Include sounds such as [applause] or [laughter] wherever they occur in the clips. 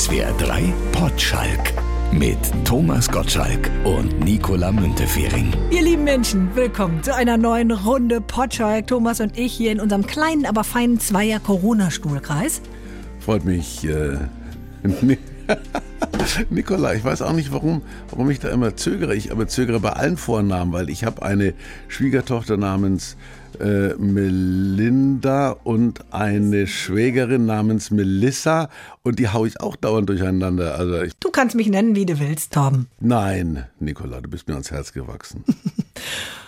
SWR 3 Potschalk mit Thomas Gottschalk und Nicola Müntefering. Ihr lieben Menschen, willkommen zu einer neuen Runde Potschalk. Thomas und ich hier in unserem kleinen, aber feinen Zweier-Corona-Stuhlkreis. Freut mich. Äh, [laughs] Nicola, ich weiß auch nicht, warum, warum ich da immer zögere. Ich aber zögere bei allen Vornamen, weil ich habe eine Schwiegertochter namens äh, Melinda und eine Schwägerin namens Melissa und die haue ich auch dauernd durcheinander. Also ich, Du kannst mich nennen, wie du willst, Torben. nein, Nicola, du bist mir ans Herz gewachsen. [laughs]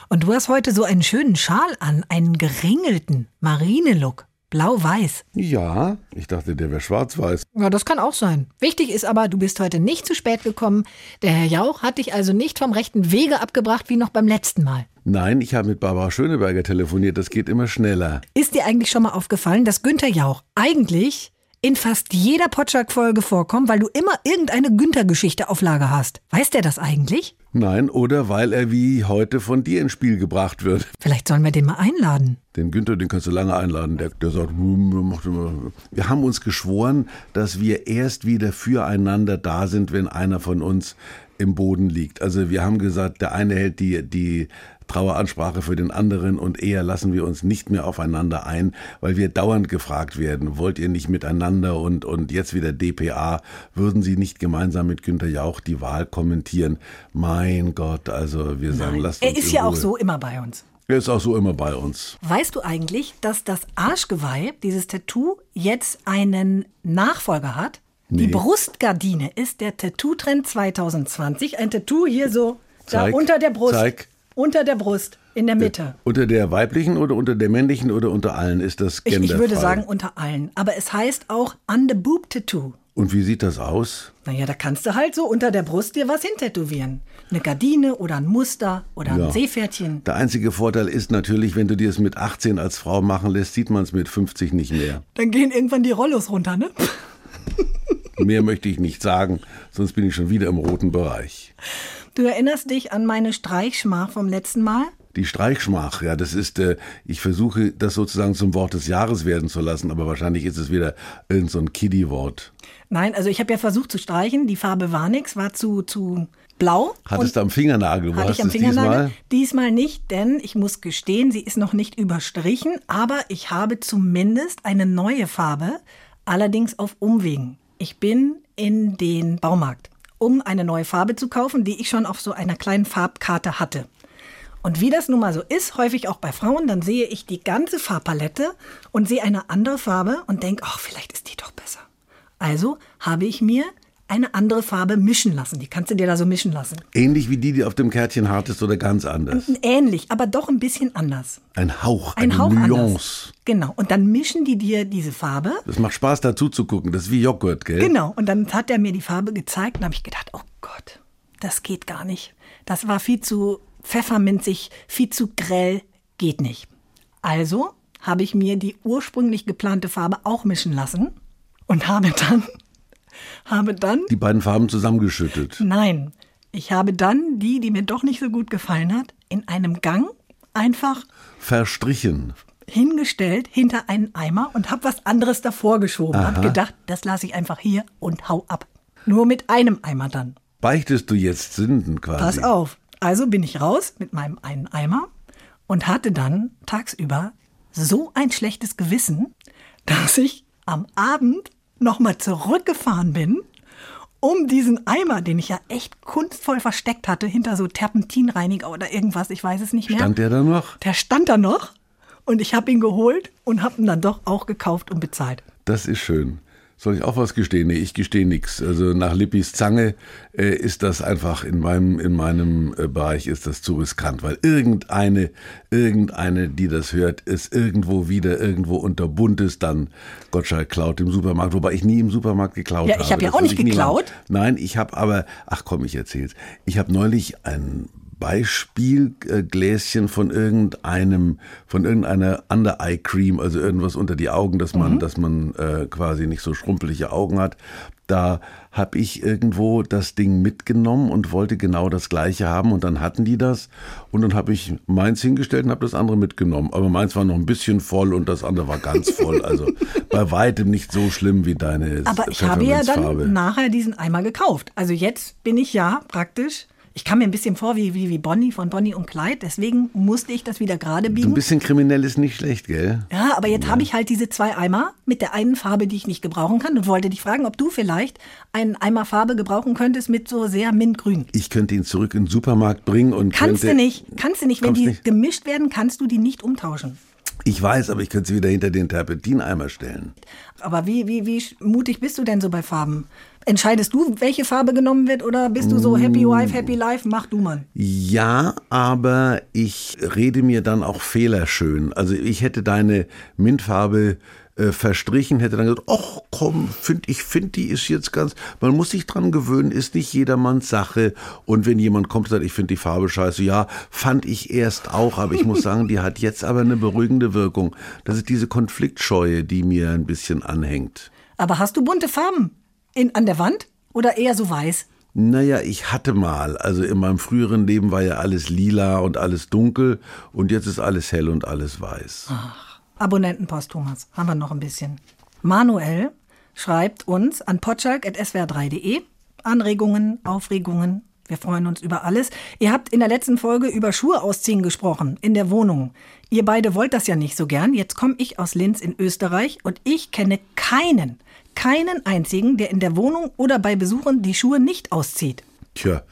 Und du hast heute so einen schönen Schal an, einen geringelten Marinelook. Blau-weiß. Ja, ich dachte, der wäre schwarz-weiß. Ja, das kann auch sein. Wichtig ist aber, du bist heute nicht zu spät gekommen. Der Herr Jauch hat dich also nicht vom rechten Wege abgebracht wie noch beim letzten Mal. Nein, ich habe mit Barbara Schöneberger telefoniert, das geht immer schneller. Ist dir eigentlich schon mal aufgefallen, dass Günther Jauch eigentlich in fast jeder Potschak-Folge vorkommt, weil du immer irgendeine Günther-Geschichte auf Lager hast? Weiß der das eigentlich? Nein, oder weil er wie heute von dir ins Spiel gebracht wird. Vielleicht sollen wir den mal einladen. Den Günther, den kannst du lange einladen. Der, der sagt, "Hm, macht immer." wir haben uns geschworen, dass wir erst wieder füreinander da sind, wenn einer von uns im Boden liegt. Also wir haben gesagt, der eine hält die, die Traueransprache für den anderen und eher lassen wir uns nicht mehr aufeinander ein, weil wir dauernd gefragt werden, wollt ihr nicht miteinander und, und jetzt wieder DPA, würden Sie nicht gemeinsam mit Günter Jauch die Wahl kommentieren? Mein Gott, also wir sagen, lasst uns Er ist ja auch so immer bei uns. Er ist auch so immer bei uns. Weißt du eigentlich, dass das Arschgeweih, dieses Tattoo, jetzt einen Nachfolger hat? Die Nee. Brustgardine ist der Tattoo-Trend 2020. Ein Tattoo hier so da Zeig, unter der Brust. zeig. Unter der Brust, in der Mitte. Unter der weiblichen oder unter der männlichen oder unter allen ist das Ich, genderfrei. ich würde sagen unter allen. Aber es heißt auch Under Boob Tattoo. Und wie sieht das aus? Naja, da kannst du halt so unter der Brust dir was hintätowieren. Eine Gardine oder ein Muster oder Ja. ein Seepferdchen. Der einzige Vorteil ist natürlich, wenn du dir es mit 18 als Frau machen lässt, sieht man es mit 50 nicht mehr. Dann gehen irgendwann die Rollos runter, ne? Mehr möchte ich nicht sagen, sonst bin ich schon wieder im roten Bereich. Du erinnerst dich an meine Streichschmach vom letzten Mal? Die Streichschmach, ja, das ist, äh, ich versuche das sozusagen zum Wort des Jahres werden zu lassen, aber wahrscheinlich ist es wieder irgend so ein Kiddie-Wort. Nein, also ich habe ja versucht zu streichen. Die Farbe war nix, war zu, zu blau. Hattest du am Fingernagel, wo hatte hast ich am Fingernagel. diesmal? Diesmal nicht, denn ich muss gestehen, sie ist noch nicht überstrichen, aber ich habe zumindest eine neue Farbe, allerdings auf Umwegen. Ich bin in den Baumarkt, um eine neue Farbe zu kaufen, die ich schon auf so einer kleinen Farbkarte hatte. Und wie das nun mal so ist, häufig auch bei Frauen, dann sehe ich die ganze Farbpalette und sehe eine andere Farbe und denke, ach, vielleicht ist die doch besser. Also habe ich mir eine andere Farbe mischen lassen. Die kannst du dir da so mischen lassen. Ähnlich wie die, die auf dem Kärtchen hattest oder ganz anders. Ähnlich, aber doch ein bisschen anders. Ein Hauch, Ein eine Hauch Nuance. anders. Genau. Und dann mischen die dir diese Farbe. Das macht Spaß dazu zu gucken, das ist wie Joghurt, gell? Genau. Und dann hat er mir die Farbe gezeigt und habe ich gedacht, oh Gott, das geht gar nicht. Das war viel zu pfefferminzig, viel zu grell, geht nicht. Also habe ich mir die ursprünglich geplante Farbe auch mischen lassen und habe dann, [laughs] habe dann Die beiden Farben zusammengeschüttet. Nein, ich habe dann die, die mir doch nicht so gut gefallen hat, in einem Gang einfach Verstrichen. Hingestellt hinter einen Eimer und habe was anderes davor geschoben. Hab gedacht, das lasse ich einfach hier und hau ab. Nur mit einem Eimer dann. Beichtest du jetzt Sünden quasi? Pass auf. Also bin ich raus mit meinem einen Eimer und hatte dann tagsüber so ein schlechtes Gewissen, dass ich am Abend nochmal zurückgefahren bin, um diesen Eimer, den ich ja echt kunstvoll versteckt hatte, hinter so Terpentinreiniger oder irgendwas, ich weiß es nicht mehr. Stand der da noch? Der stand da noch und ich habe ihn geholt und habe ihn dann doch auch gekauft und bezahlt. Das ist schön. Soll ich auch was gestehen? Nee, ich gestehe nichts. Also nach Lippis Zange äh, ist das einfach in meinem, in meinem äh, Bereich ist das zu riskant, weil irgendeine, irgendeine, die das hört, ist irgendwo wieder irgendwo unter Buntes dann Gottschalk klaut im Supermarkt, wobei ich nie im Supermarkt geklaut Ja, habe. ich habe ja Das auch nicht geklaut. Nein, ich habe aber, ach komm, ich erzähl's. Ich habe neulich ein Beispielgläschen von irgendeinem, von irgendeiner Under Eye Cream, also irgendwas unter die Augen, dass man, mhm. dass man äh, quasi nicht so schrumpelige Augen hat. Da habe ich irgendwo das Ding mitgenommen und wollte genau das gleiche haben und dann hatten die das und dann habe ich meins hingestellt und habe das andere mitgenommen. Aber meins war noch ein bisschen voll und das andere war ganz [laughs] voll. Also bei weitem nicht so schlimm wie deine. Aber ich habe ja dann nachher diesen Eimer gekauft. Also jetzt bin ich ja praktisch ich kam mir ein bisschen vor wie, wie, wie Bonnie von Bonnie und Clyde, deswegen musste ich das wieder gerade biegen. ein bisschen kriminell ist nicht schlecht, gell? Ja, aber jetzt ja. habe ich halt diese zwei Eimer mit der einen Farbe, die ich nicht gebrauchen kann und wollte dich fragen, ob du vielleicht einen Eimer Farbe gebrauchen könntest mit so sehr mintgrün. Ich könnte ihn zurück in den Supermarkt bringen und Kannst könnte, du nicht, kannst du nicht, wenn die nicht? gemischt werden, kannst du die nicht umtauschen. Ich weiß, aber ich könnte sie wieder hinter den Terpentineimer stellen. Aber wie, wie, wie mutig bist du denn so bei Farben? Entscheidest du, welche Farbe genommen wird oder bist du so Happy Wife, Happy Life? Mach du mal. Ja, aber ich rede mir dann auch Fehler schön. Also ich hätte deine Mintfarbe äh, verstrichen, hätte dann gesagt, ach komm, find, ich finde, die ist jetzt ganz, man muss sich dran gewöhnen, ist nicht jedermanns Sache. Und wenn jemand kommt und sagt, ich finde die Farbe scheiße, ja, fand ich erst auch, aber ich muss [laughs] sagen, die hat jetzt aber eine beruhigende Wirkung. Das ist diese Konfliktscheue, die mir ein bisschen anhängt. Aber hast du bunte Farben? In, an der Wand oder eher so weiß? Naja, ich hatte mal, also in meinem früheren Leben war ja alles lila und alles dunkel und jetzt ist alles hell und alles weiß. Ach, Abonnentenpost, Thomas, haben wir noch ein bisschen. Manuel schreibt uns an potschalk.swr3.de Anregungen, Aufregungen. Wir freuen uns über alles. Ihr habt in der letzten Folge über Schuhe ausziehen gesprochen, in der Wohnung. Ihr beide wollt das ja nicht so gern. Jetzt komme ich aus Linz in Österreich und ich kenne keinen, keinen einzigen, der in der Wohnung oder bei Besuchen die Schuhe nicht auszieht. Tja,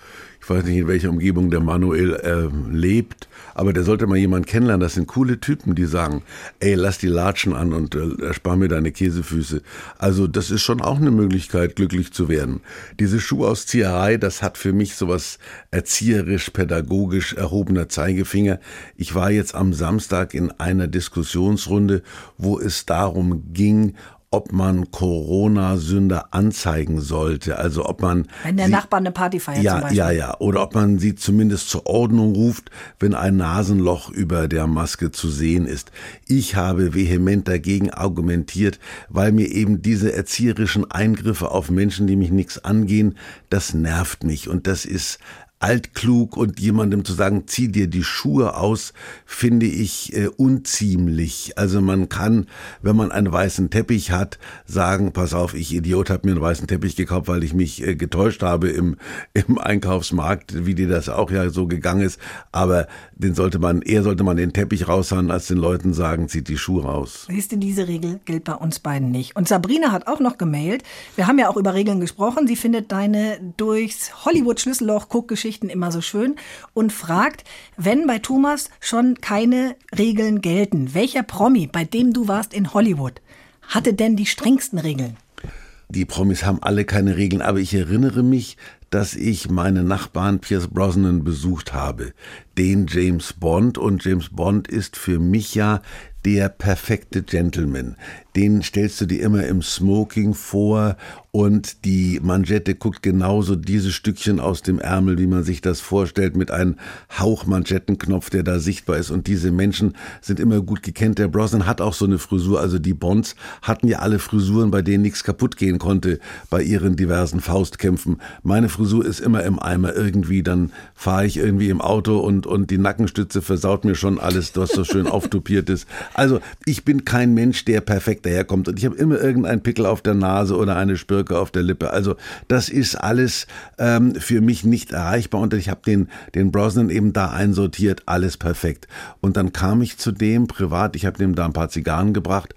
ich weiß nicht, in welcher Umgebung der Manuel äh, lebt, aber der sollte mal jemanden kennenlernen. Das sind coole Typen, die sagen, ey, lass die Latschen an und äh, erspar mir deine Käsefüße. Also das ist schon auch eine Möglichkeit, glücklich zu werden. Diese Schuhauszieherei, das hat für mich sowas erzieherisch, pädagogisch erhobener Zeigefinger. Ich war jetzt am Samstag in einer Diskussionsrunde, wo es darum ging, ob man Corona-Sünder anzeigen sollte. Also ob man. Wenn der sie, Nachbar eine Party feiert. Ja, zum ja, ja. Oder ob man sie zumindest zur Ordnung ruft, wenn ein Nasenloch über der Maske zu sehen ist. Ich habe vehement dagegen argumentiert, weil mir eben diese erzieherischen Eingriffe auf Menschen, die mich nichts angehen, das nervt mich. Und das ist altklug und jemandem zu sagen, zieh dir die Schuhe aus, finde ich äh, unziemlich. Also man kann, wenn man einen weißen Teppich hat, sagen, pass auf, ich Idiot habe mir einen weißen Teppich gekauft, weil ich mich äh, getäuscht habe im, [laughs] im Einkaufsmarkt, wie dir das auch ja so gegangen ist. Aber den sollte man, eher sollte man den Teppich raushauen, als den Leuten sagen, zieht die Schuhe raus. Siehst du, diese Regel gilt bei uns beiden nicht. Und Sabrina hat auch noch gemailt. Wir haben ja auch über Regeln gesprochen. Sie findet deine durchs Hollywood-Schlüsselloch-Guckgeschichte Geschichten immer so schön und fragt, wenn bei Thomas schon keine Regeln gelten, welcher Promi, bei dem du warst in Hollywood, hatte denn die strengsten Regeln? Die Promis haben alle keine Regeln, aber ich erinnere mich, dass ich meine Nachbarn Pierce Brosnan besucht habe, den James Bond und James Bond ist für mich ja der perfekte Gentleman. Den stellst du dir immer im Smoking vor und die Manschette guckt genauso diese Stückchen aus dem Ärmel, wie man sich das vorstellt, mit einem Hauchmanschettenknopf, der da sichtbar ist. Und diese Menschen sind immer gut gekannt. Der Brosnan hat auch so eine Frisur. Also die Bonds hatten ja alle Frisuren, bei denen nichts kaputt gehen konnte bei ihren diversen Faustkämpfen. Meine Frisur ist immer im Eimer irgendwie. Dann fahre ich irgendwie im Auto und, und die Nackenstütze versaut mir schon alles, was so schön [laughs] auftupiert ist. Also ich bin kein Mensch, der perfekt daherkommt. Und ich habe immer irgendeinen Pickel auf der Nase oder eine Spirke auf der Lippe. Also das ist alles ähm, für mich nicht erreichbar. Und ich habe den, den Brosnan eben da einsortiert, alles perfekt. Und dann kam ich zu dem privat, ich habe dem da ein paar Zigarren gebracht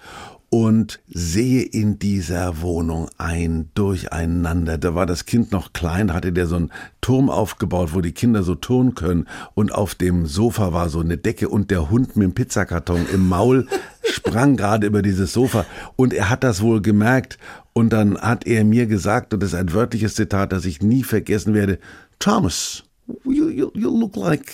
und sehe in dieser Wohnung ein Durcheinander. Da war das Kind noch klein, hatte der so einen Turm aufgebaut, wo die Kinder so turnen können und auf dem Sofa war so eine Decke und der Hund mit dem Pizzakarton im Maul [laughs] sprang gerade über dieses Sofa und er hat das wohl gemerkt und dann hat er mir gesagt, und das ist ein wörtliches Zitat, das ich nie vergessen werde, Thomas, you, you, you look like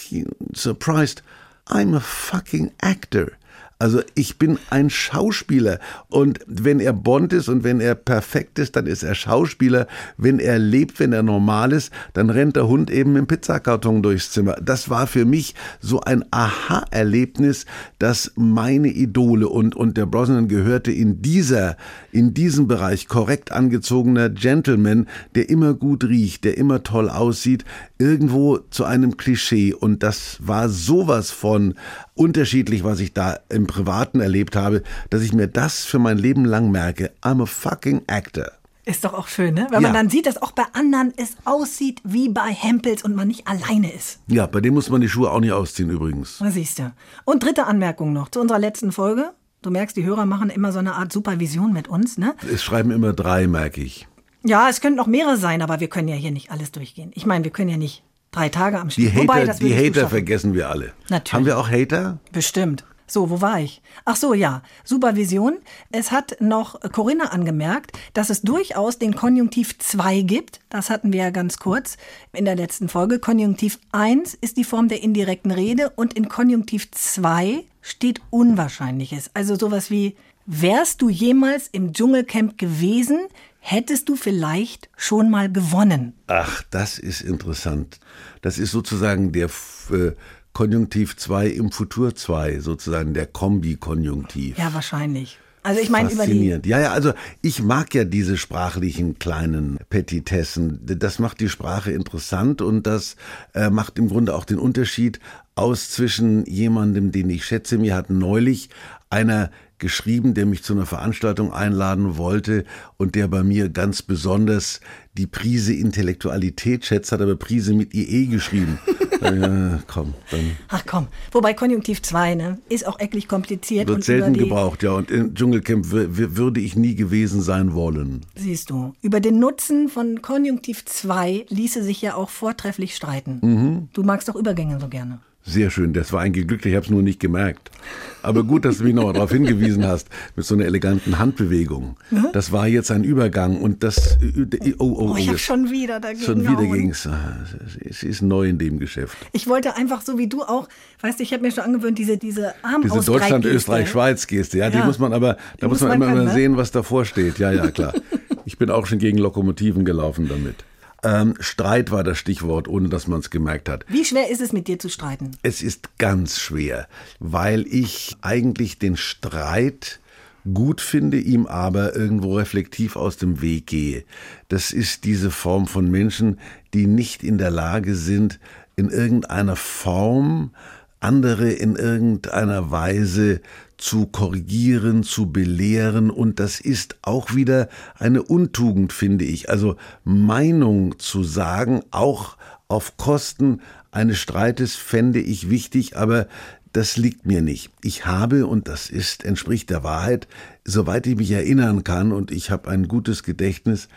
surprised. I'm a fucking actor. Also ich bin ein Schauspieler und wenn er Bond ist und wenn er perfekt ist, dann ist er Schauspieler. Wenn er lebt, wenn er normal ist, dann rennt der Hund eben im Pizzakarton durchs Zimmer. Das war für mich so ein Aha-Erlebnis, dass meine Idole und, und der Brosnan gehörte in dieser, in diesem Bereich korrekt angezogener Gentleman, der immer gut riecht, der immer toll aussieht, irgendwo zu einem Klischee. Und das war sowas von unterschiedlich, was ich da im Privaten erlebt habe, dass ich mir das für mein Leben lang merke. I'm a fucking actor. Ist doch auch schön, ne? Wenn man dann sieht, dass auch bei anderen es aussieht wie bei Hempels und man nicht alleine ist. Ja, bei dem muss man die Schuhe auch nicht ausziehen übrigens. Da siehst du. Und dritte Anmerkung noch zu unserer letzten Folge. Du merkst, die Hörer machen immer so eine Art Supervision mit uns, ne? Es schreiben immer drei, merke ich. Ja, es könnten noch mehrere sein, aber wir können ja hier nicht alles durchgehen. Ich meine, wir können ja nicht drei Tage am Stück. Die Hater, Wobei, die Hater vergessen wir alle. Natürlich. Haben wir auch Hater? Bestimmt. So, wo war ich? Ach so, ja. Supervision. Es hat noch Corinna angemerkt, dass es durchaus den Konjunktiv 2 gibt. Das hatten wir ja ganz kurz in der letzten Folge. Konjunktiv 1 ist die Form der indirekten Rede und in Konjunktiv 2 steht Unwahrscheinliches. Also sowas wie, wärst du jemals im Dschungelcamp gewesen, hättest du vielleicht schon mal gewonnen. Ach, das ist interessant. Das ist sozusagen der äh, Konjunktiv 2 im Futur 2, sozusagen der Kombi-Konjunktiv. Ja, wahrscheinlich. Also ich meine über die Faszinierend. Ja, ja, also ich mag ja diese sprachlichen kleinen Petitessen. Das macht die Sprache interessant und das äh, macht im Grunde auch den Unterschied aus zwischen jemandem, den ich schätze. Mir hat neulich einer geschrieben, der mich zu einer Veranstaltung einladen wollte und der bei mir ganz besonders die Prise Intellektualität schätzt, hat aber Prise mit IE geschrieben. ja, [laughs] komm, dann Ach komm, wobei Konjunktiv 2 ne, ist auch eklig kompliziert. wird und selten gebraucht, ja. Und im Dschungelcamp wür- wür- würde ich nie gewesen sein wollen. Siehst du, über den Nutzen von Konjunktiv 2 ließe sich ja auch vortrefflich streiten. Mhm. Du magst doch Übergänge so gerne. Sehr schön, das war eigentlich glücklich, ich habe es nur nicht gemerkt. Aber gut, dass du mich noch darauf hingewiesen hast, mit so einer eleganten Handbewegung. Das war jetzt ein Übergang und das... Oh, oh, oh, Oh, ich habe jetzt- schon wieder dagegen Schon wieder gehauen. ging's. Es ist neu in dem Geschäft. Ich wollte einfach so wie du auch, weißt du, ich habe mir schon angewöhnt, diese, diese Arm Diese Deutschland, Österreich, Schweiz-Geste, ja, die Ja. muss man aber, da Die muss muss man man immer können, mal ne? sehen, was davor steht. Ja, ja, klar. ich bin auch schon gegen Lokomotiven gelaufen damit. Ähm, Streit war das Stichwort, ohne dass man es gemerkt hat. Wie schwer ist es, mit dir zu streiten? Es ist ganz schwer, weil ich eigentlich den Streit gut finde, ihm aber irgendwo reflektiv aus dem Weg gehe. Das ist diese Form von Menschen, die nicht in der Lage sind, in irgendeiner Form andere in irgendeiner Weise zu korrigieren, zu belehren und das ist auch wieder eine Untugend, finde ich. Also Meinung zu sagen, auch auf Kosten eines Streites fände ich wichtig, aber das liegt mir nicht. Ich habe, und das ist, entspricht der Wahrheit, soweit ich mich erinnern kann, und ich habe ein gutes Gedächtnis,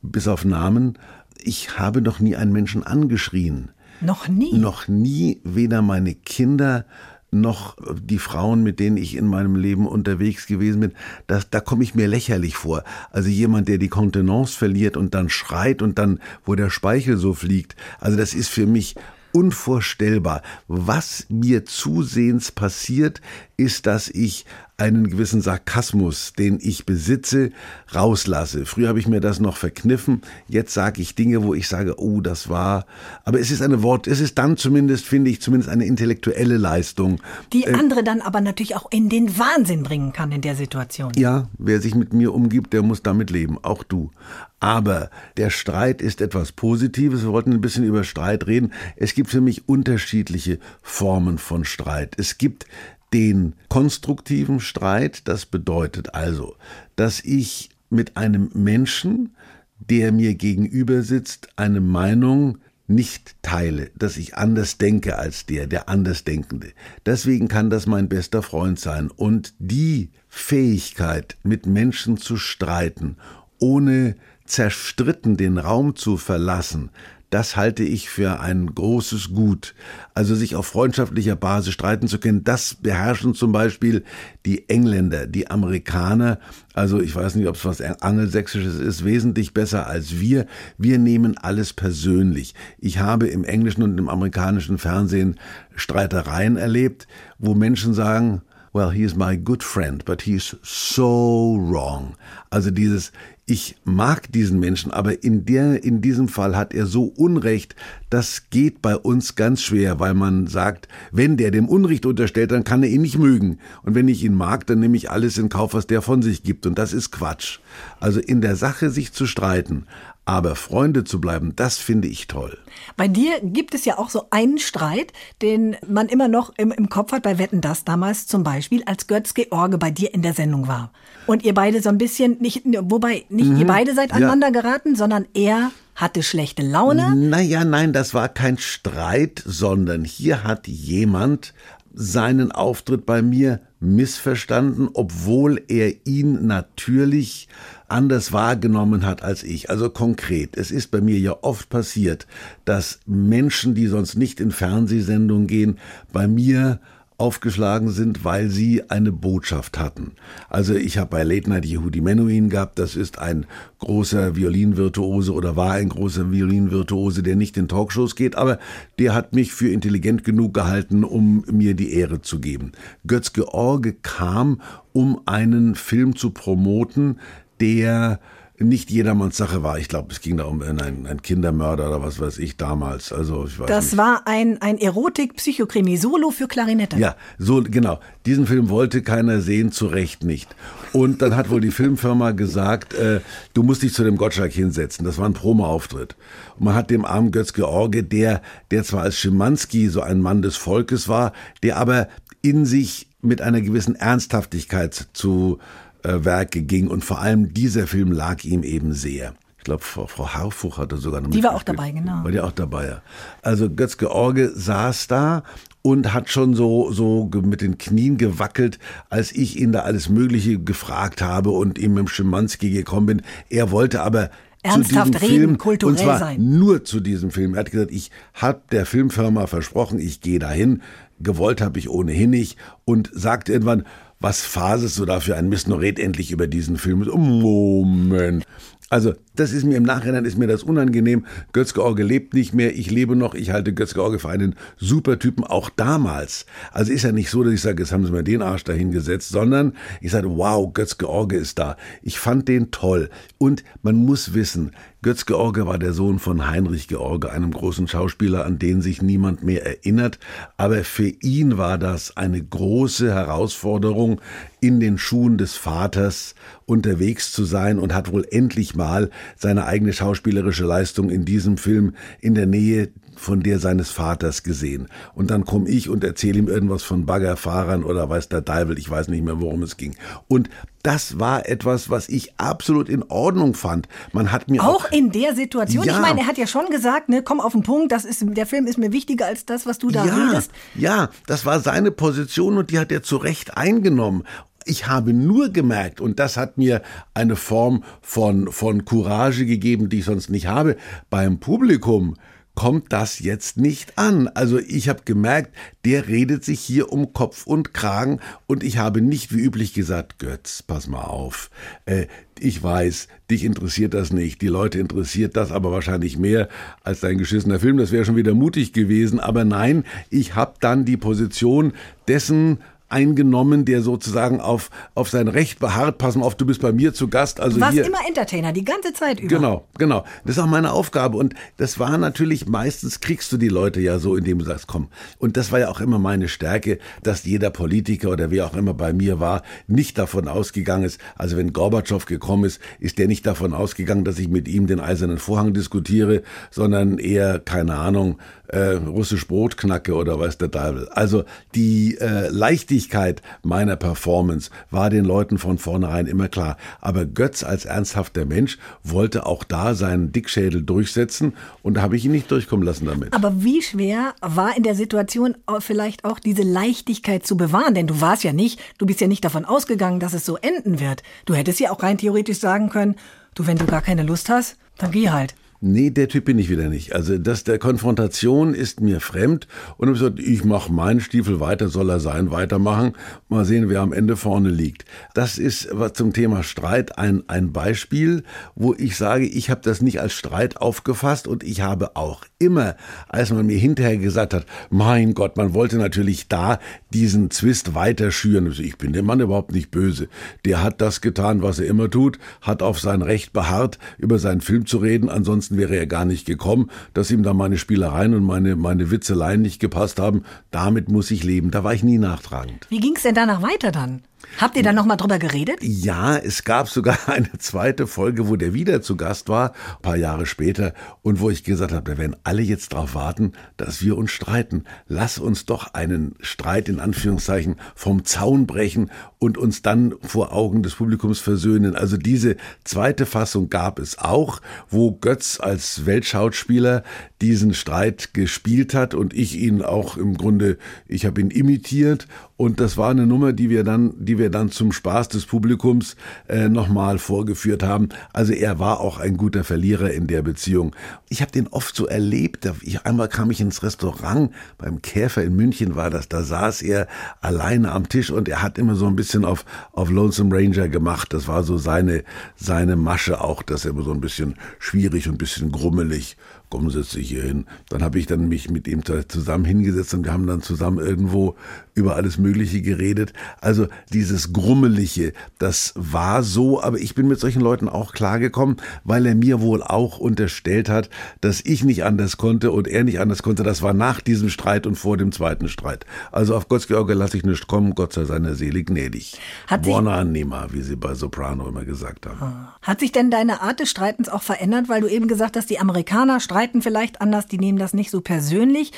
bis auf Namen, ich habe noch nie einen Menschen angeschrien. Noch nie. Noch nie weder meine Kinder noch die Frauen, mit denen ich in meinem Leben unterwegs gewesen bin, das, da komme ich mir lächerlich vor. Also jemand, der die Kontenance verliert und dann schreit und dann, wo der Speichel so fliegt. Also das ist für mich unvorstellbar. Was mir zusehends passiert, ist, dass ich einen gewissen Sarkasmus, den ich besitze, rauslasse. Früher habe ich mir das noch verkniffen. Jetzt sage ich Dinge, wo ich sage, oh, das war. Aber es ist eine Wort, es ist dann zumindest, finde ich, zumindest eine intellektuelle Leistung. Die andere dann aber natürlich auch in den Wahnsinn bringen kann in der Situation. Ja, wer sich mit mir umgibt, der muss damit leben, auch du. Aber der Streit ist etwas Positives. Wir wollten ein bisschen über Streit reden. Es gibt für mich unterschiedliche Formen von Streit. Es gibt den konstruktiven Streit. Das bedeutet also, dass ich mit einem Menschen, der mir gegenüber sitzt, eine Meinung nicht teile, dass ich anders denke als der, der Andersdenkende. Deswegen kann das mein bester Freund sein. Und die Fähigkeit, mit Menschen zu streiten, ohne zerstritten den Raum zu verlassen, das halte ich für ein großes Gut. Also sich auf freundschaftlicher Basis streiten zu können, das beherrschen zum Beispiel die Engländer, die Amerikaner. Also ich weiß nicht, ob es was Angelsächsisches ist, wesentlich besser als wir. Wir nehmen alles persönlich. Ich habe im englischen und im amerikanischen Fernsehen Streitereien erlebt, wo Menschen sagen, well, he is my good friend, but he's so wrong. Also dieses, ich mag diesen Menschen, aber in der, in diesem Fall hat er so Unrecht, das geht bei uns ganz schwer, weil man sagt, wenn der dem Unrecht unterstellt, dann kann er ihn nicht mögen. Und wenn ich ihn mag, dann nehme ich alles in Kauf, was der von sich gibt. Und das ist Quatsch. Also in der Sache sich zu streiten, aber Freunde zu bleiben, das finde ich toll. Bei dir gibt es ja auch so einen Streit, den man immer noch im, im Kopf hat, bei Wetten das damals zum Beispiel, als Götz George bei dir in der Sendung war. Und ihr beide so ein bisschen, nicht, wobei nicht mhm. ihr beide seid aneinander ja. geraten, sondern er hatte schlechte Laune. Naja, nein, das war kein Streit, sondern hier hat jemand seinen Auftritt bei mir missverstanden, obwohl er ihn natürlich anders wahrgenommen hat als ich. Also konkret, es ist bei mir ja oft passiert, dass Menschen, die sonst nicht in Fernsehsendungen gehen, bei mir aufgeschlagen sind, weil sie eine Botschaft hatten. Also ich habe bei Late Night Yehudi Menuhin gehabt, das ist ein großer Violinvirtuose oder war ein großer Violinvirtuose, der nicht in Talkshows geht, aber der hat mich für intelligent genug gehalten, um mir die Ehre zu geben. Götz George kam, um einen Film zu promoten, der nicht jedermanns Sache war. Ich glaube, es ging da um einen, einen, Kindermörder oder was weiß ich damals. Also ich weiß das nicht. war ein, ein Erotik-Psychokrimi, Solo für Klarinette. Ja, so genau. Diesen Film wollte keiner sehen, zu Recht nicht. Und dann hat wohl die Filmfirma gesagt, äh, du musst dich zu dem Gottschalk hinsetzen. Das war ein Promo-Auftritt. Und man hat dem armen Götz George, der, der zwar als Schimanski so ein Mann des Volkes war, der aber in sich mit einer gewissen Ernsthaftigkeit zu äh, Werke ging und vor allem dieser Film lag ihm eben sehr. Ich glaube, Frau, Frau Harfuch hatte sogar noch Die war auch dabei, genau. War die auch dabei, ja. Also Götz George saß da und hat schon so, so mit den Knien gewackelt, als ich ihn da alles Mögliche gefragt habe und ihm im Schimanski gekommen bin. Er wollte aber Ernsthaft zu diesem reden, Film, kulturell und zwar sein. Nur zu diesem Film. Er hat gesagt, ich habe der Filmfirma versprochen, ich gehe dahin. Gewollt habe ich ohnehin nicht und sagte irgendwann, was fasest du da für ein Mist? red endlich über diesen Film. Moment. Also, das ist mir im Nachhinein ist mir das unangenehm. Götz-George lebt nicht mehr, ich lebe noch. Ich halte Götz-George für einen super Typen, auch damals. Also ist ja nicht so, dass ich sage, jetzt haben sie mir den Arsch dahin gesetzt, sondern ich sage, wow, Götz-George ist da. Ich fand den toll. Und man muss wissen, Götz George war der Sohn von Heinrich George, einem großen Schauspieler, an den sich niemand mehr erinnert. Aber für ihn war das eine große Herausforderung, in den Schuhen des Vaters unterwegs zu sein und hat wohl endlich mal seine eigene schauspielerische Leistung in diesem Film in der Nähe von der seines Vaters gesehen. Und dann komme ich und erzähle ihm irgendwas von Baggerfahrern oder weiß der Deibel, ich weiß nicht mehr, worum es ging. Und das war etwas, was ich absolut in Ordnung fand. Man hat mir auch, auch in der Situation. Ja. Ich meine, er hat ja schon gesagt, ne, komm auf den Punkt. Das ist der Film ist mir wichtiger als das, was du da ja, redest. Ja, das war seine Position und die hat er zu Recht eingenommen. Ich habe nur gemerkt, und das hat mir eine Form von, von Courage gegeben, die ich sonst nicht habe, beim Publikum kommt das jetzt nicht an. Also ich habe gemerkt, der redet sich hier um Kopf und Kragen und ich habe nicht wie üblich gesagt, Götz, pass mal auf. Äh, ich weiß, dich interessiert das nicht, die Leute interessiert das aber wahrscheinlich mehr als dein geschissener Film. Das wäre schon wieder mutig gewesen, aber nein, ich habe dann die Position dessen eingenommen, der sozusagen auf, auf sein Recht beharrt. Pass mal auf, du bist bei mir zu Gast. Also du warst hier. immer Entertainer, die ganze Zeit über. Genau, genau. Das ist auch meine Aufgabe. Und das war natürlich, meistens kriegst du die Leute ja so, indem du sagst, komm. Und das war ja auch immer meine Stärke, dass jeder Politiker oder wer auch immer bei mir war, nicht davon ausgegangen ist, also wenn Gorbatschow gekommen ist, ist der nicht davon ausgegangen, dass ich mit ihm den eisernen Vorhang diskutiere, sondern eher, keine Ahnung, äh, russisch Brot knacke oder weiß der Teufel. Also die äh, Leichtigkeit meiner Performance war den Leuten von vornherein immer klar. Aber Götz als ernsthafter Mensch wollte auch da seinen Dickschädel durchsetzen und da habe ich ihn nicht durchkommen lassen damit. Aber wie schwer war in der Situation vielleicht auch diese Leichtigkeit zu bewahren? Denn du warst ja nicht, du bist ja nicht davon ausgegangen, dass es so enden wird. Du hättest ja auch rein theoretisch sagen können, du, wenn du gar keine Lust hast, dann geh halt. Nee, der Typ bin ich wieder nicht. Also das der Konfrontation ist mir fremd und ich gesagt, ich mache meinen Stiefel weiter, soll er sein, weitermachen. Mal sehen, wer am Ende vorne liegt. Das ist zum Thema Streit ein ein Beispiel, wo ich sage, ich habe das nicht als Streit aufgefasst und ich habe auch immer, als man mir hinterher gesagt hat, mein Gott, man wollte natürlich da diesen Zwist weiter schüren. Also ich bin dem Mann überhaupt nicht böse. Der hat das getan, was er immer tut, hat auf sein Recht beharrt, über seinen Film zu reden. Ansonsten ansonsten wäre er gar nicht gekommen, dass ihm da meine Spielereien und meine, meine Witzeleien nicht gepasst haben. Damit muss ich leben. Da war ich nie nachtragend. Wie ging es denn danach weiter dann? Habt ihr dann nochmal drüber geredet? Ja, es gab sogar [laughs] eine zweite Folge, wo der wieder zu Gast war, ein paar Jahre später, und wo ich gesagt habe, da werden alle jetzt darauf warten, dass wir uns streiten. Lass uns doch einen Streit in Anführungszeichen vom Zaun brechen und uns dann vor Augen des Publikums versöhnen. Also diese zweite Fassung gab es auch, wo Götz als Weltschauspieler diesen Streit gespielt hat und ich ihn auch im Grunde, ich habe ihn imitiert und das war eine Nummer, die wir dann, die wir dann zum Spaß des Publikums äh, nochmal vorgeführt haben. Also er war auch ein guter Verlierer in der Beziehung. Ich habe den oft so erlebt. Ich, einmal kam ich ins Restaurant beim Käfer in München war das. Da saß er alleine am Tisch und er hat immer so ein bisschen auf auf Lonesome Ranger gemacht. Das war so seine seine Masche auch, dass er immer so ein bisschen schwierig und ein bisschen grummelig komm, setz dich hier hin. Dann habe ich dann mich mit ihm zusammen hingesetzt und wir haben dann zusammen irgendwo über alles Mögliche geredet. Also dieses Grummelige, das war so, aber ich bin mit solchen Leuten auch klargekommen, weil er mir wohl auch unterstellt hat, dass ich nicht anders konnte und er nicht anders konnte. Das war nach diesem Streit und vor dem zweiten Streit. Also auf Gottes George lasse ich nicht kommen, Gott sei seiner Seele gnädig. Hat Buona Anima, wie sie bei Soprano immer gesagt haben. Hat sich denn deine Art des Streitens auch verändert, weil du eben gesagt hast, die Amerikaner streiten streiten vielleicht anders, die nehmen das nicht so persönlich.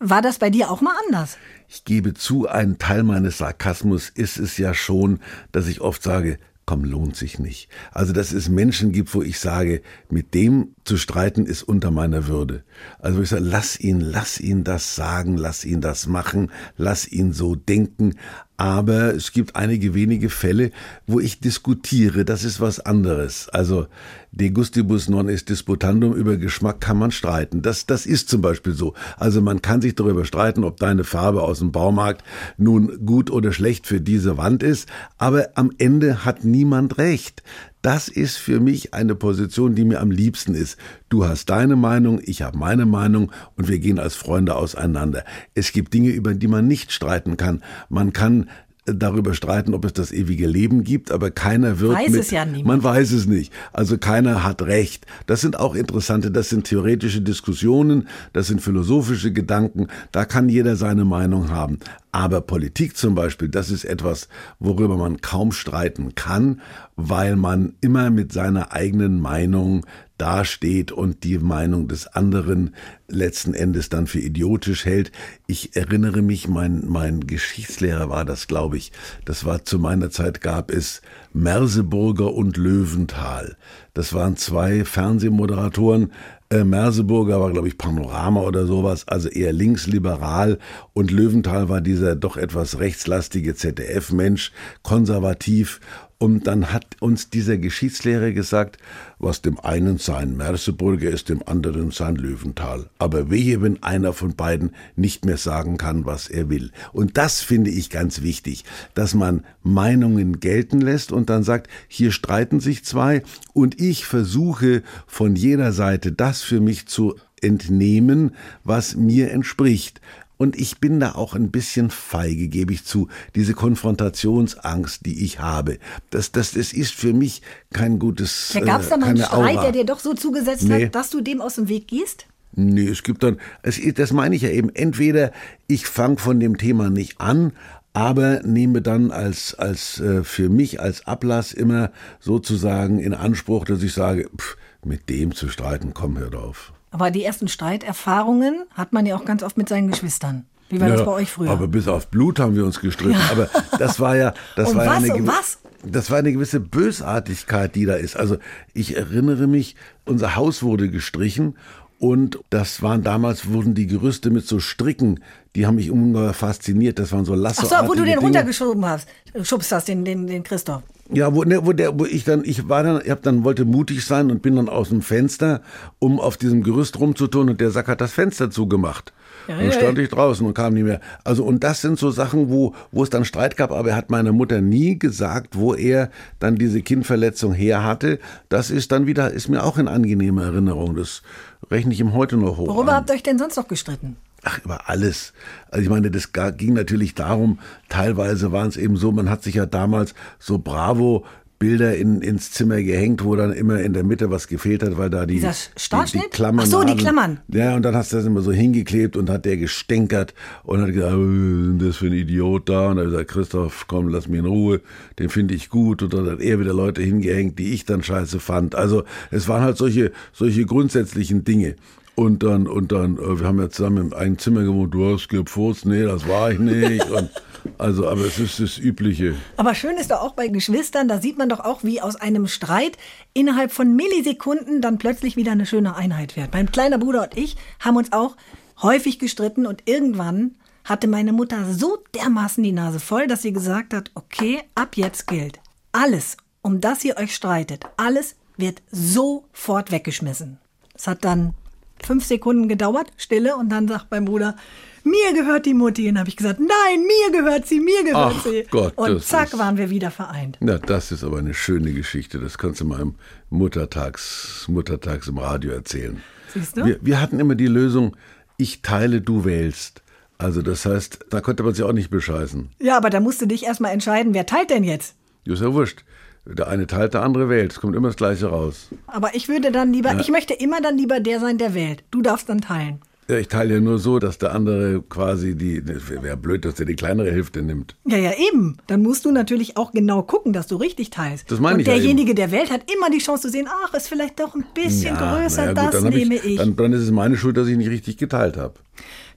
War das bei dir auch mal anders? Ich gebe zu, ein Teil meines Sarkasmus ist es ja schon, dass ich oft sage, komm, lohnt sich nicht. Also, dass es Menschen gibt, wo ich sage, mit dem zu streiten ist unter meiner Würde. Also, ich sage, lass ihn, lass ihn das sagen, lass ihn das machen, lass ihn so denken, aber es gibt einige wenige Fälle, wo ich diskutiere. Das ist was anderes. Also de gustibus non est disputandum, über Geschmack kann man streiten. Das, das ist zum Beispiel so. Also man kann sich darüber streiten, ob deine Farbe aus dem Baumarkt nun gut oder schlecht für diese Wand ist. Aber am Ende hat niemand recht. Das ist für mich eine Position, die mir am liebsten ist. Du hast deine Meinung, ich habe meine Meinung und wir gehen als Freunde auseinander. Es gibt Dinge, über die man nicht streiten kann. Man kann darüber streiten, ob es das ewige Leben gibt, aber keiner wird weiß mit, es ja niemand. man weiß es nicht. Also keiner hat recht. Das sind auch interessante, das sind theoretische Diskussionen, das sind philosophische Gedanken, da kann jeder seine Meinung haben. Aber Politik zum Beispiel, das ist etwas, worüber man kaum streiten kann, weil man immer mit seiner eigenen Meinung dasteht und die Meinung des anderen letzten Endes dann für idiotisch hält. Ich erinnere mich, mein, mein Geschichtslehrer war das, glaube ich. Das war zu meiner Zeit gab es Merseburger und Löwenthal. Das waren zwei Fernsehmoderatoren, äh, Merseburger war, glaube ich, Panorama oder sowas, also eher linksliberal. Und Löwenthal war dieser doch etwas rechtslastige ZDF-Mensch, konservativ. Und dann hat uns dieser Geschichtslehrer gesagt, was dem einen sein Merseburger ist, dem anderen sein Löwenthal. Aber wehe, wenn einer von beiden nicht mehr sagen kann, was er will. Und das finde ich ganz wichtig, dass man Meinungen gelten lässt und dann sagt, hier streiten sich zwei und ich versuche von jeder Seite das für mich zu entnehmen, was mir entspricht. Und ich bin da auch ein bisschen feige, gebe ich zu. Diese Konfrontationsangst, die ich habe, das, das, das ist für mich kein gutes. Da gab es da mal einen Streit, Aura. der dir doch so zugesetzt Nee. hat, dass du dem aus dem Weg gehst? Nee, es gibt dann, es, das meine ich ja eben, entweder ich fange von dem Thema nicht an, aber nehme dann als, als äh, für mich als Ablass immer sozusagen in Anspruch, dass ich sage, pff, mit dem zu streiten, komm, hör auf. Aber die ersten Streiterfahrungen hat man ja auch ganz oft mit seinen Geschwistern. Wie war das bei euch früher? Aber bis auf Blut haben wir uns gestritten. Aber das war ja, das Um war ja was? eine Um gewi- was? Das war eine gewisse Bösartigkeit, die da ist. Also ich erinnere mich, unser Haus wurde gestrichen und das waren damals wurden die Gerüste mit so Stricken, die haben mich ungeheuer fasziniert. Das waren so Ach Lasso. so, wo du den runtergeschoben hast, schubst hast, den, den, den Christoph. Ja, wo, ne, wo, der, wo ich dann, ich war dann, ich hab dann wollte mutig sein und bin dann aus dem Fenster, um auf diesem Gerüst rumzutun und der Sack hat das Fenster zugemacht. Ja, dann stand ich draußen und kam nicht mehr. Also und das sind so Sachen, wo wo es dann Streit gab, aber er hat meiner Mutter nie gesagt, wo er dann diese Kinnverletzung her hatte. Das ist dann wieder ist mir auch in angenehmer Erinnerung. Das rechne ich ihm heute noch hoch. Worüber an. habt ihr euch denn sonst noch gestritten? Ach, über alles. Also ich meine, das ging natürlich darum, teilweise waren es eben so, man hat sich ja damals so Bravo Bilder in, ins Zimmer gehängt, wo dann immer in der Mitte was gefehlt hat, weil da die, die, die Klammern Ach so, die. Klammern. Ja, und dann hast du das immer so hingeklebt und hat der gestänkert und hat gesagt, "Oh, das für ein Idiot da. Und dann hat er gesagt, Christoph, komm, lass mich in Ruhe, den finde ich gut. Und dann hat er wieder Leute hingehängt, die ich dann scheiße fand. Also es waren halt solche, solche grundsätzlichen Dinge. Und dann, und dann, äh, wir haben ja zusammen in einem Zimmer gewohnt, du hast gepfurzt, nee, das war ich nicht. Und, also, aber es ist das Übliche. Aber schön ist doch auch bei Geschwistern, da sieht man doch auch, wie aus einem Streit innerhalb von Millisekunden dann plötzlich wieder eine schöne Einheit wird. Mein kleiner Bruder und ich haben uns auch häufig gestritten und irgendwann hatte meine Mutter so dermaßen die Nase voll, dass sie gesagt hat, okay, ab jetzt gilt alles, um das ihr euch streitet, alles wird sofort weggeschmissen. Es hat dann fünf Sekunden gedauert, Stille, und dann sagt mein Bruder, mir gehört die Mutti. Und habe ich gesagt, nein, mir gehört sie, mir gehört Ach sie. Gott, und zack, ist- waren wir wieder vereint. Na, das ist aber eine schöne Geschichte. Das kannst du mal im Muttertags, Muttertags im Radio erzählen. Siehst du? Wir, wir hatten immer die Lösung, ich teile, du wählst. Also das heißt, da konnte man sich auch nicht bescheißen. Ja, aber da musst du dich erstmal entscheiden, wer teilt denn jetzt? Ist ja wurscht. Der eine teilt, der andere wählt. Es kommt immer das Gleiche raus. Aber ich würde dann lieber, ich möchte immer dann lieber der sein, der wählt. Du darfst dann teilen. Ja, ich teile ja nur so, dass der andere quasi die, das wäre wär blöd, dass der die kleinere Hälfte nimmt. Ja, ja, eben. Dann musst du natürlich auch genau gucken, dass du richtig teilst. Das meine Und ich ja derjenige, der wählt, hat immer die Chance zu sehen, ach, ist vielleicht doch ein bisschen größer, na ja, das dann hab nehme ich. Dann, dann ist es meine Schuld, dass ich nicht richtig geteilt habe.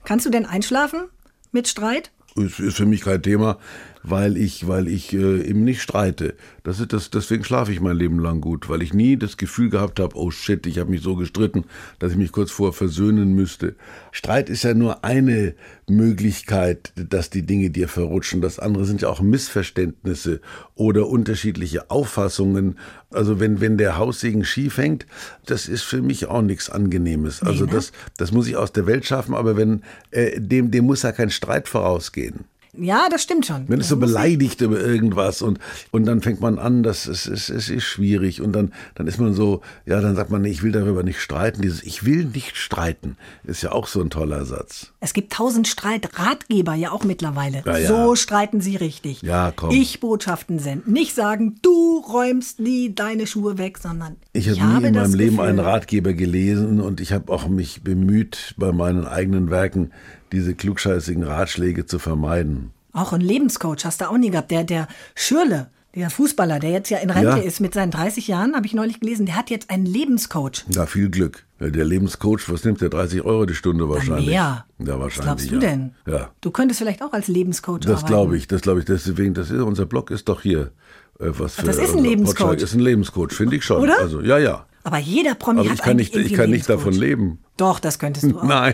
Kannst du denn einschlafen mit Streit? Ist, ist für mich kein Thema, weil ich, weil ich äh, eben nicht streite. Das ist das, deswegen schlafe ich mein Leben lang gut, weil ich nie das Gefühl gehabt habe, oh shit, ich habe mich so gestritten, dass ich mich kurz vor versöhnen müsste. Streit ist ja nur eine Möglichkeit, dass die Dinge dir verrutschen. Das andere sind ja auch Missverständnisse oder unterschiedliche Auffassungen. Also wenn, wenn der Haussegen schief hängt, das ist für mich auch nichts Angenehmes. Also ne? das, das muss ich aus der Welt schaffen, aber wenn äh, dem, dem muss ja kein Streit vorausgehen. Ja, das stimmt schon. Wenn es so ich- beleidigt über irgendwas und, und dann fängt man an, das ist, es ist, ist schwierig und dann, dann ist man so, ja, dann sagt man, nee, ich will darüber nicht streiten. Dieses Ich will nicht streiten ist ja auch so ein toller Satz. Es gibt tausend Streitratgeber ja auch mittlerweile. Ja, ja. So streiten sie richtig. Ja, komm. Ich Botschaften senden. Nicht sagen, du räumst nie deine Schuhe weg, sondern Ich, habe nie in meinem Leben einen Ratgeber gelesen und ich habe auch mich bemüht, bei meinen eigenen Werken diese klugscheißigen Ratschläge zu vermeiden. Auch ein Lebenscoach hast du auch nie gehabt. Der, der Schürle, der Fußballer, der jetzt ja in Rente Ja. ist mit seinen 30 Jahren, habe ich neulich gelesen, der hat jetzt einen Lebenscoach. Da viel Glück. Ja, Der Lebenscoach, was nimmt der? 30 Euro die Stunde wahrscheinlich. Mehr. Ja, wahrscheinlich. Was glaubst du ja. denn? Ja. Du könntest vielleicht auch als Lebenscoach Das arbeiten. glaube ich, das glaube ich. Deswegen, das ist, unser Blog ist doch hier. Äh, was für, das ist ein Lebenscoach. Potschalk Ist ein Lebenscoach, finde ich schon. Oder? Also, ja, ja. Aber jeder Promi Aber hat ich kann nicht, ich kann nicht davon leben. Doch, das könntest du auch. Nein.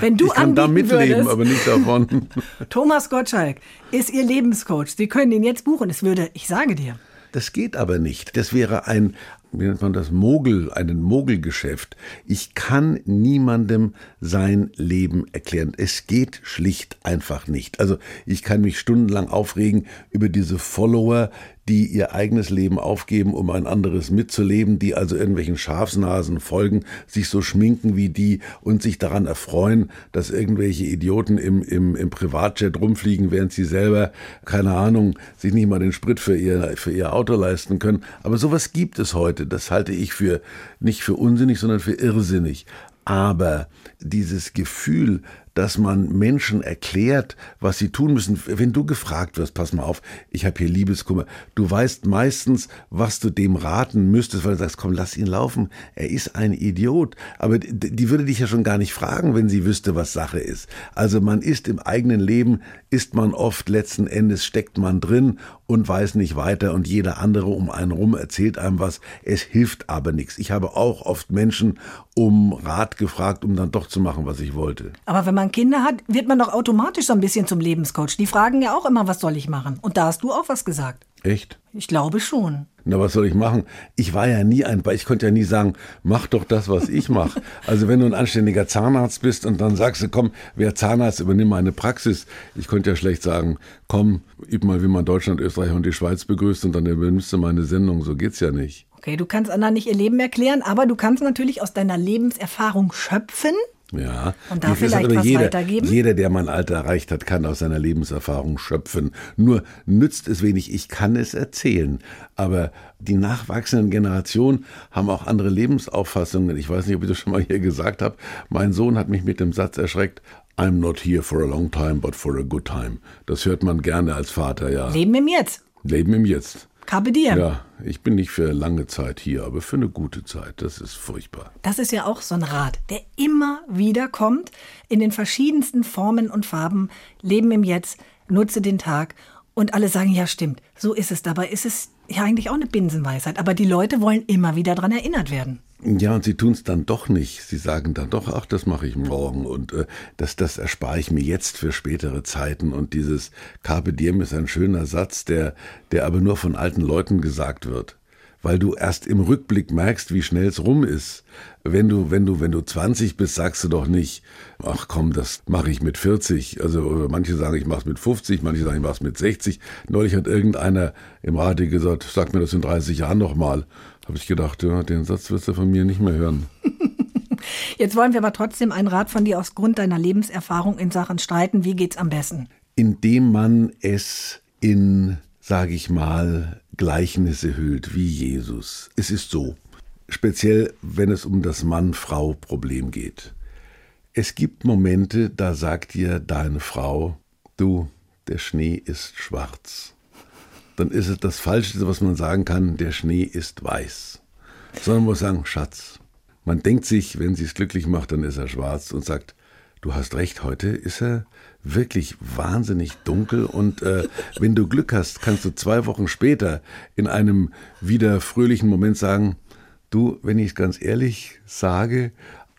Wenn du ich kann da anbieten mitleben, würdest- aber nicht davon. [laughs] Thomas Gottschalk ist Ihr Lebenscoach. Sie können ihn jetzt buchen. Es würde, ich sage dir, Das geht aber nicht. Das wäre ein, wie nennt man das, Mogel, ein Mogelgeschäft. Ich kann niemandem sein Leben erklären. Es geht schlicht einfach nicht. Also ich kann mich stundenlang aufregen über diese Follower, die ihr eigenes Leben aufgeben, um ein anderes mitzuleben, die also irgendwelchen Schafsnasen folgen, sich so schminken wie die und sich daran erfreuen, dass irgendwelche Idioten im, im, im Privatjet rumfliegen, während sie selber, keine Ahnung, sich nicht mal den Sprit für ihr, für ihr Auto leisten können. Aber sowas gibt es heute. Das halte ich für nicht für unsinnig, sondern für irrsinnig. Aber dieses Gefühl, dass man Menschen erklärt, was sie tun müssen. Wenn du gefragt wirst, pass mal auf, ich habe hier Liebeskummer, du weißt meistens, was du dem raten müsstest, weil du sagst, komm, lass ihn laufen, er ist ein Idiot. Aber die, würde dich ja schon gar nicht fragen, wenn sie wüsste, was Sache ist. Also man ist im eigenen Leben, ist man oft letzten Endes, steckt man drin und weiß nicht weiter und jeder andere um einen rum erzählt einem was. Es hilft aber nichts. Ich habe auch oft Menschen um Rat gefragt, um dann doch zu machen, was ich wollte. Aber wenn man Kinder hat, wird man doch automatisch so ein bisschen zum Lebenscoach. Die fragen ja auch immer, was soll ich machen? Und da hast du auch was gesagt. Echt? Ich glaube schon. Na, was soll ich machen? Ich war ja nie ein, ich konnte ja nie sagen, mach doch das, was ich mache. [laughs] Also wenn du ein anständiger Zahnarzt bist und dann sagst du, komm, wer Zahnarzt, übernimm meine Praxis. Ich konnte ja schlecht sagen, komm, üb mal, wie man Deutschland, Österreich und die Schweiz begrüßt und dann übernimmst du meine Sendung. So geht's ja nicht. Okay, du kannst anderen nicht ihr Leben erklären, aber du kannst natürlich aus deiner Lebenserfahrung schöpfen ja, Und da vielleicht was jeder, weitergeben? Jeder, der mein Alter erreicht hat, kann aus seiner Lebenserfahrung schöpfen. Nur nützt es wenig. Ich kann es erzählen. Aber die nachwachsenden Generationen haben auch andere Lebensauffassungen. Ich weiß nicht, ob ich das schon mal hier gesagt habe. Mein Sohn hat mich mit dem Satz erschreckt. I'm not here for a long time, but for a good time. Das hört man gerne als Vater, ja. Leben im Jetzt. Leben im Jetzt. Carpe diem. Ja, ich bin nicht für lange Zeit hier, aber für eine gute Zeit. Das ist furchtbar. Das ist ja auch so ein Rat, der immer wieder kommt, in den verschiedensten Formen und Farben. Leben im Jetzt, nutze den Tag. Und alle sagen, ja stimmt, so ist es. Dabei ist es ja eigentlich auch eine Binsenweisheit. Aber die Leute wollen immer wieder daran erinnert werden. Ja, und sie tun es dann doch nicht. Sie sagen dann doch, ach, das mache ich morgen und äh, das, das erspare ich mir jetzt für spätere Zeiten. Und dieses Carpe Diem ist ein schöner Satz, der, der aber nur von alten Leuten gesagt wird. Weil du erst im Rückblick merkst, wie schnell es rum ist. Wenn du, wenn du, wenn du 20 bist, sagst du doch nicht, ach komm, das mache ich mit 40. Also manche sagen, ich mache es mit 50, manche sagen, ich mache es mit 60. Neulich hat irgendeiner im Radio gesagt, sag mir das in 30 Jahren nochmal. Habe ich gedacht, ja, den Satz wirst du von mir nicht mehr hören. [laughs] Jetzt wollen wir aber trotzdem einen Rat von dir aus Grund deiner Lebenserfahrung in Sachen Streiten. Wie geht's am besten? Indem man es in, sage ich mal, Gleichnisse hüllt, wie Jesus. Es ist so, speziell wenn es um das Mann-Frau-Problem geht. Es gibt Momente, da sagt dir deine Frau, du, der Schnee ist schwarz. Dann ist es das Falscheste, was man sagen kann, der Schnee ist weiß. Sondern man muss sagen, Schatz. Man denkt sich, wenn sie es glücklich macht, dann ist er schwarz und sagt, du hast recht, heute ist er wirklich wahnsinnig dunkel und äh, wenn du Glück hast, kannst du zwei Wochen später in einem wieder fröhlichen Moment sagen, du, wenn ich es ganz ehrlich sage,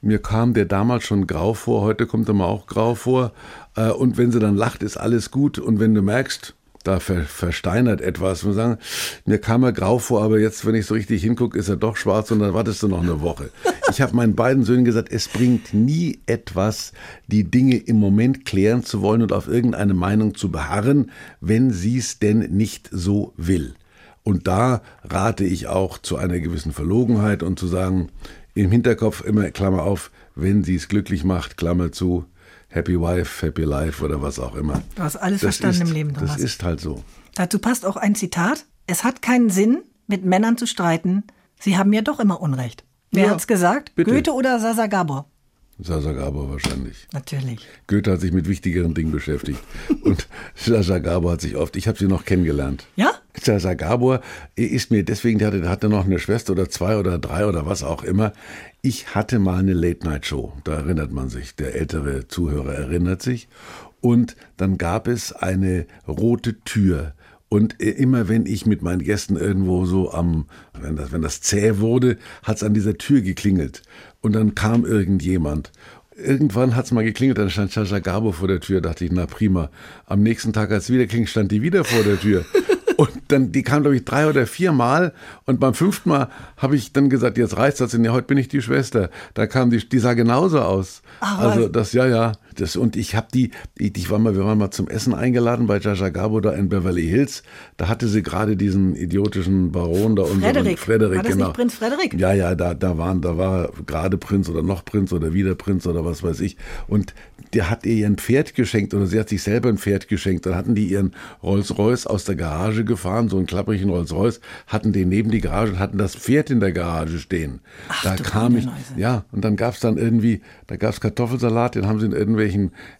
mir kam der damals schon grau vor, heute kommt er mir auch grau vor äh, und wenn sie dann lacht, ist alles gut. Und wenn du merkst, da ver, versteinert etwas. Und sagen, mir kam er grau vor, aber jetzt, wenn ich so richtig hingucke, ist er doch schwarz und dann wartest du noch eine Woche. Ich habe meinen beiden Söhnen gesagt, es bringt nie etwas, die Dinge im Moment klären zu wollen und auf irgendeine Meinung zu beharren, wenn sie es denn nicht so will. Und da rate ich auch zu einer gewissen Verlogenheit und zu sagen, im Hinterkopf immer, Klammer auf, wenn sie es glücklich macht, Klammer zu, Happy Wife, Happy Life oder was auch immer. Du hast alles Das verstanden ist, im Leben, Thomas. Das ist halt so. Dazu passt auch ein Zitat. Es hat keinen Sinn, mit Männern zu streiten. Sie haben ja doch immer Unrecht. Wer Ja, hat's gesagt? bitte. Goethe oder Sasa Gabor? Sasa Gabor wahrscheinlich. Natürlich. Goethe hat sich mit wichtigeren Dingen beschäftigt. Und [laughs] Sasa Gabor hat sich oft, ich habe sie noch kennengelernt. Ja? Sasa Gabor ist mir deswegen, der hatte, hatte noch eine Schwester oder zwei oder drei oder was auch immer. Ich hatte mal eine Late-Night-Show, da erinnert man sich, der ältere Zuhörer erinnert sich. Und dann gab es eine rote Tür. Und äh, immer wenn ich mit meinen Gästen irgendwo so am, wenn das, wenn das zäh wurde, hat es an dieser Tür geklingelt. Und dann kam irgendjemand. Irgendwann hat es mal geklingelt, dann stand Sascha Gabo vor der Tür, dachte ich, na prima. Am nächsten Tag, als es wieder klingelt, stand die wieder vor der Tür. Und dann, die kam, glaube ich, drei oder vier Mal. Und beim fünften Mal habe ich dann gesagt, jetzt reicht's das. Ja, heute bin ich die Schwester. Da kam die, die sah genauso aus. Ach, also das, ja, ja. Das, und ich habe die, ich, war mal, wir waren mal zum Essen eingeladen bei Jaja Gabo da in Beverly Hills. Da hatte sie gerade diesen idiotischen Baron da unseren Frederik. Frederik, War das genau. nicht Prinz Frederik? Ja, ja, da, da waren, da war gerade Prinz oder noch Prinz oder wieder Prinz oder was weiß ich. Und der hat ihr ein Pferd geschenkt oder sie hat sich selber ein Pferd geschenkt. Dann hatten die ihren Rolls-Royce aus der Garage gefahren, so einen klapprigen Rolls-Royce, hatten den neben die Garage und hatten das Pferd in der Garage stehen. da du kam ich, ja, und dann gab's dann irgendwie, da gab's Kartoffelsalat, den haben sie in irgendwelchen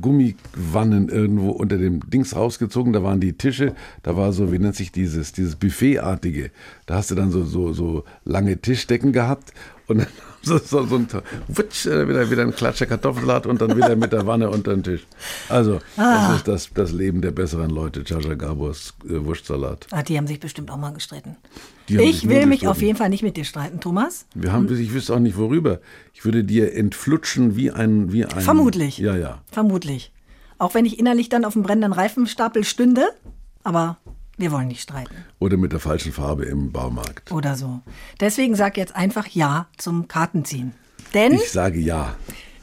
Gummiwannen irgendwo unter dem Dings rausgezogen, da waren die Tische, da war so, wie nennt sich dieses, dieses Buffetartige. Da hast du dann so, so, so lange Tischdecken gehabt und dann [laughs] so, so, so ein Wutsch, äh, wieder, wieder ein Klatscher Kartoffelsalat und dann wieder mit der Wanne [laughs] unter den Tisch. Also, Ah. das ist das, das Leben der besseren Leute, Jaja Gabors äh, Wurstsalat. Ah, die haben sich bestimmt auch mal gestritten. Ich will mich auf jeden Fall nicht mit dir streiten, Thomas. Wir haben, ich wüsste auch nicht worüber. Ich würde dir entflutschen wie ein, wie ein. Vermutlich. Ja, ja. Vermutlich. Auch wenn ich innerlich dann auf dem brennenden Reifenstapel stünde. Aber Wir wollen nicht streiten. Oder mit der falschen Farbe im Baumarkt. Oder so. Deswegen sag jetzt einfach Ja zum Kartenziehen. Denn Ich sage ja.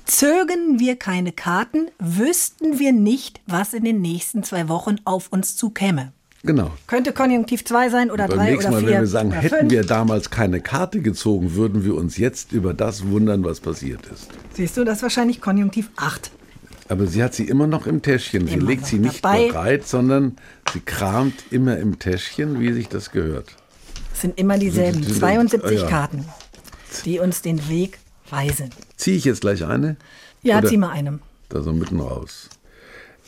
zögen wir keine Karten, wüssten wir nicht, was in den nächsten zwei Wochen auf uns zukäme. Genau. Könnte Konjunktiv 2 sein oder Beim 3 nächsten oder Mal, 4 wenn wir sagen, hätten fünf. wir damals keine Karte gezogen, würden wir uns jetzt über das wundern, was passiert ist. Siehst du, das ist wahrscheinlich Konjunktiv 8. Aber sie hat sie immer noch im Täschchen. Sie Immer legt sie nicht dabei. bereit, sondern sie kramt immer im Täschchen, wie sich das gehört. Es sind immer dieselben Die- die- 72 ah, ja. Karten, die uns den Weg weisen. Ziehe ich jetzt gleich eine? Ja, Oder- zieh mal eine. Da so mitten raus.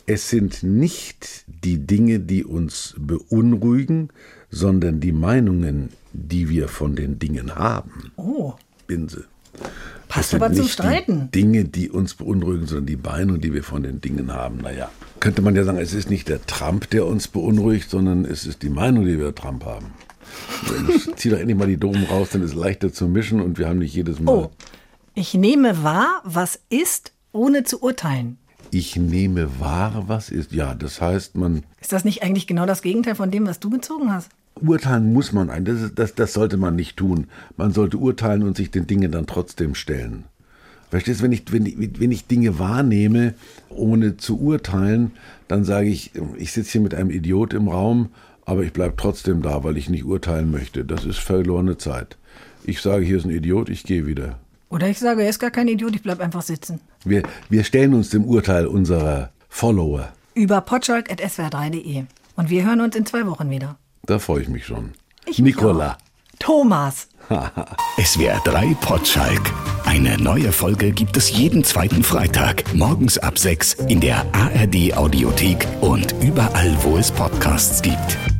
Es sind nicht die Dinge, die uns beunruhigen, sondern die Meinungen, die wir von den Dingen haben. Oh, Binse. passt Es sind aber zum nicht Streiten. Die Dinge, die uns beunruhigen, sondern die Meinung, die wir von den Dingen haben. Naja, könnte man ja sagen, es ist nicht der Trump, der uns beunruhigt, sondern es ist die Meinung, die wir Trump haben. [laughs] Zieh doch endlich mal die Domen raus, dann ist es leichter zu mischen und wir haben nicht jedes Mal. Oh, ich nehme wahr, was ist, ohne zu urteilen. Ich nehme wahr, was ist. Ja, das heißt, man Ist das nicht eigentlich genau das Gegenteil von dem, was du gezogen hast? urteilen muss man ein. Das, ist, das, das sollte man nicht tun. Man sollte urteilen und sich den Dingen dann trotzdem stellen. Verstehst du, wenn ich, wenn, ich- wenn ich Dinge wahrnehme, ohne zu urteilen, dann sage ich, ich sitze hier mit einem Idiot im Raum, aber ich bleibe trotzdem da, weil ich nicht urteilen möchte. Das ist verlorene Zeit. Ich sage, hier ist ein Idiot, ich gehe wieder. Oder ich sage, er ist gar kein Idiot, ich bleib einfach sitzen. Wir, wir stellen uns dem Urteil unserer Follower. Über potschalk.swr3.de. Und wir hören uns in zwei Wochen wieder. Da freue ich mich schon. Ich Nicola. Thomas. [laughs] SWR 3 Potschalk. Eine neue Folge gibt es jeden zweiten Freitag, morgens ab 6 in der ARD Audiothek und überall, wo es Podcasts gibt.